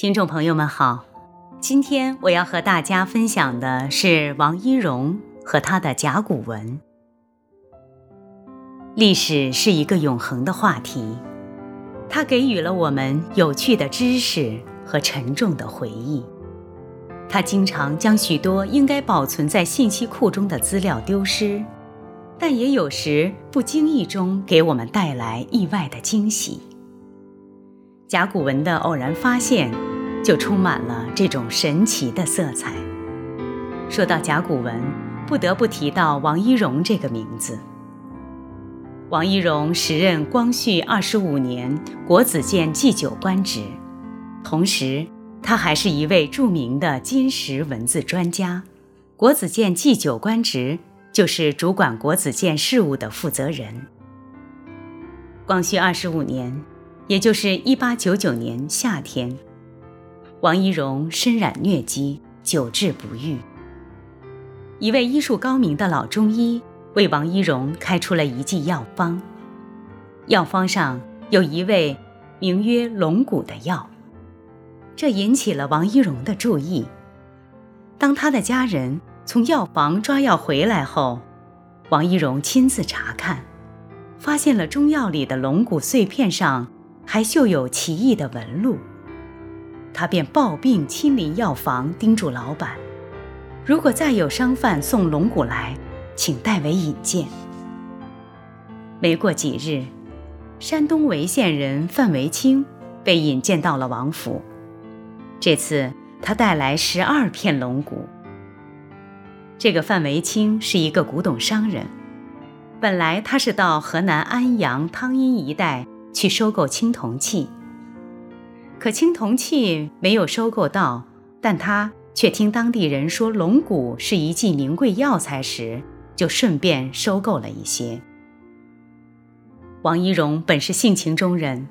听众朋友们好，今天我要和大家分享的是王一荣和他的甲骨文。历史是一个永恒的话题，它给予了我们有趣的知识和沉重的回忆。它经常将许多应该保存在信息库中的资料丢失，但也有时不经意中给我们带来意外的惊喜。甲骨文的偶然发现，就充满了这种神奇的色彩。说到甲骨文，不得不提到王一荣这个名字。王一荣时任光绪二十五年国子监祭酒官职，同时他还是一位著名的金石文字专家。国子监祭酒官职就是主管国子监事务的负责人。光绪二十五年。也就是一八九九年夏天，王一荣身染疟疾，久治不愈。一位医术高明的老中医为王一荣开出了一剂药方，药方上有一味名曰龙骨的药，这引起了王一荣的注意。当他的家人从药房抓药回来后，王一荣亲自查看，发现了中药里的龙骨碎片上。还绣有奇异的纹路，他便抱病亲临药房，叮嘱老板：如果再有商贩送龙骨来，请代为引荐。没过几日，山东潍县人范维清被引荐到了王府，这次他带来十二片龙骨。这个范维清是一个古董商人，本来他是到河南安阳汤阴一带。去收购青铜器，可青铜器没有收购到，但他却听当地人说龙骨是一剂名贵药材时，就顺便收购了一些。王一荣本是性情中人，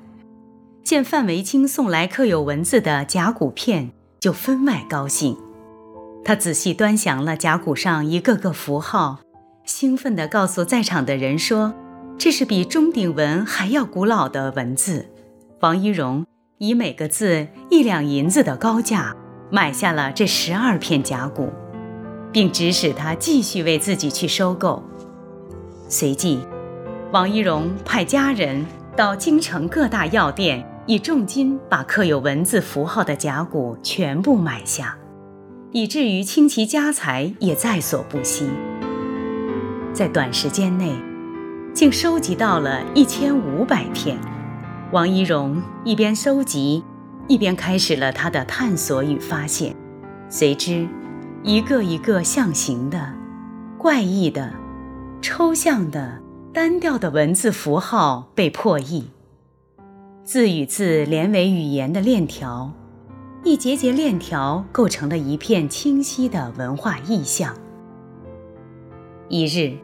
见范维清送来刻有文字的甲骨片，就分外高兴。他仔细端详了甲骨上一个个符号，兴奋地告诉在场的人说。这是比钟鼎文还要古老的文字，王一荣以每个字一两银子的高价买下了这十二片甲骨，并指使他继续为自己去收购。随即，王一荣派家人到京城各大药店，以重金把刻有文字符号的甲骨全部买下，以至于倾其家财也在所不惜。在短时间内。竟收集到了一千五百片。王一荣一边收集，一边开始了他的探索与发现。随之，一个一个象形的、怪异的、抽象的、单调的文字符号被破译，字与字连为语言的链条，一节节链条构成了一片清晰的文化意象。一日。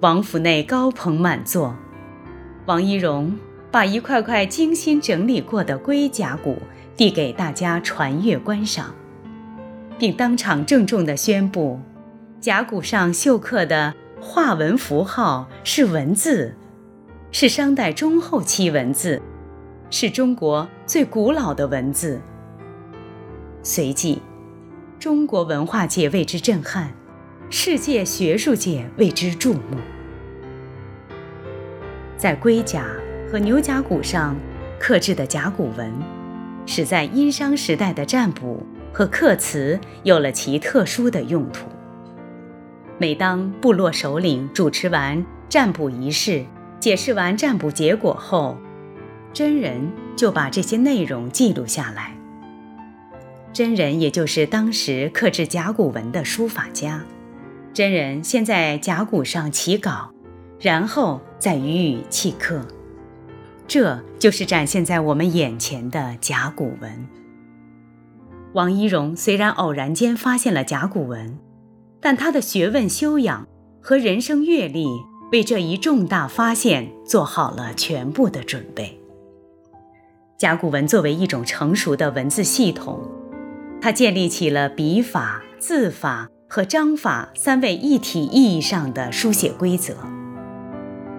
王府内高朋满座，王一荣把一块块精心整理过的龟甲骨递给大家传阅观赏，并当场郑重地宣布：甲骨上绣刻的画纹符号是文字，是商代中后期文字，是中国最古老的文字。随即，中国文化界为之震撼。世界学术界为之注目。在龟甲和牛甲骨上刻制的甲骨文，使在殷商时代的占卜和刻辞有了其特殊的用途。每当部落首领主持完占卜仪式，解释完占卜结果后，真人就把这些内容记录下来。真人也就是当时刻制甲骨文的书法家。真人先在甲骨上起稿，然后再予以契刻，这就是展现在我们眼前的甲骨文。王一荣虽然偶然间发现了甲骨文，但他的学问修养和人生阅历为这一重大发现做好了全部的准备。甲骨文作为一种成熟的文字系统，它建立起了笔法、字法。和章法三位一体意义上的书写规则，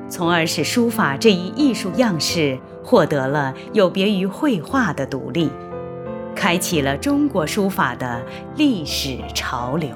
从而使书法这一艺术样式获得了有别于绘画的独立，开启了中国书法的历史潮流。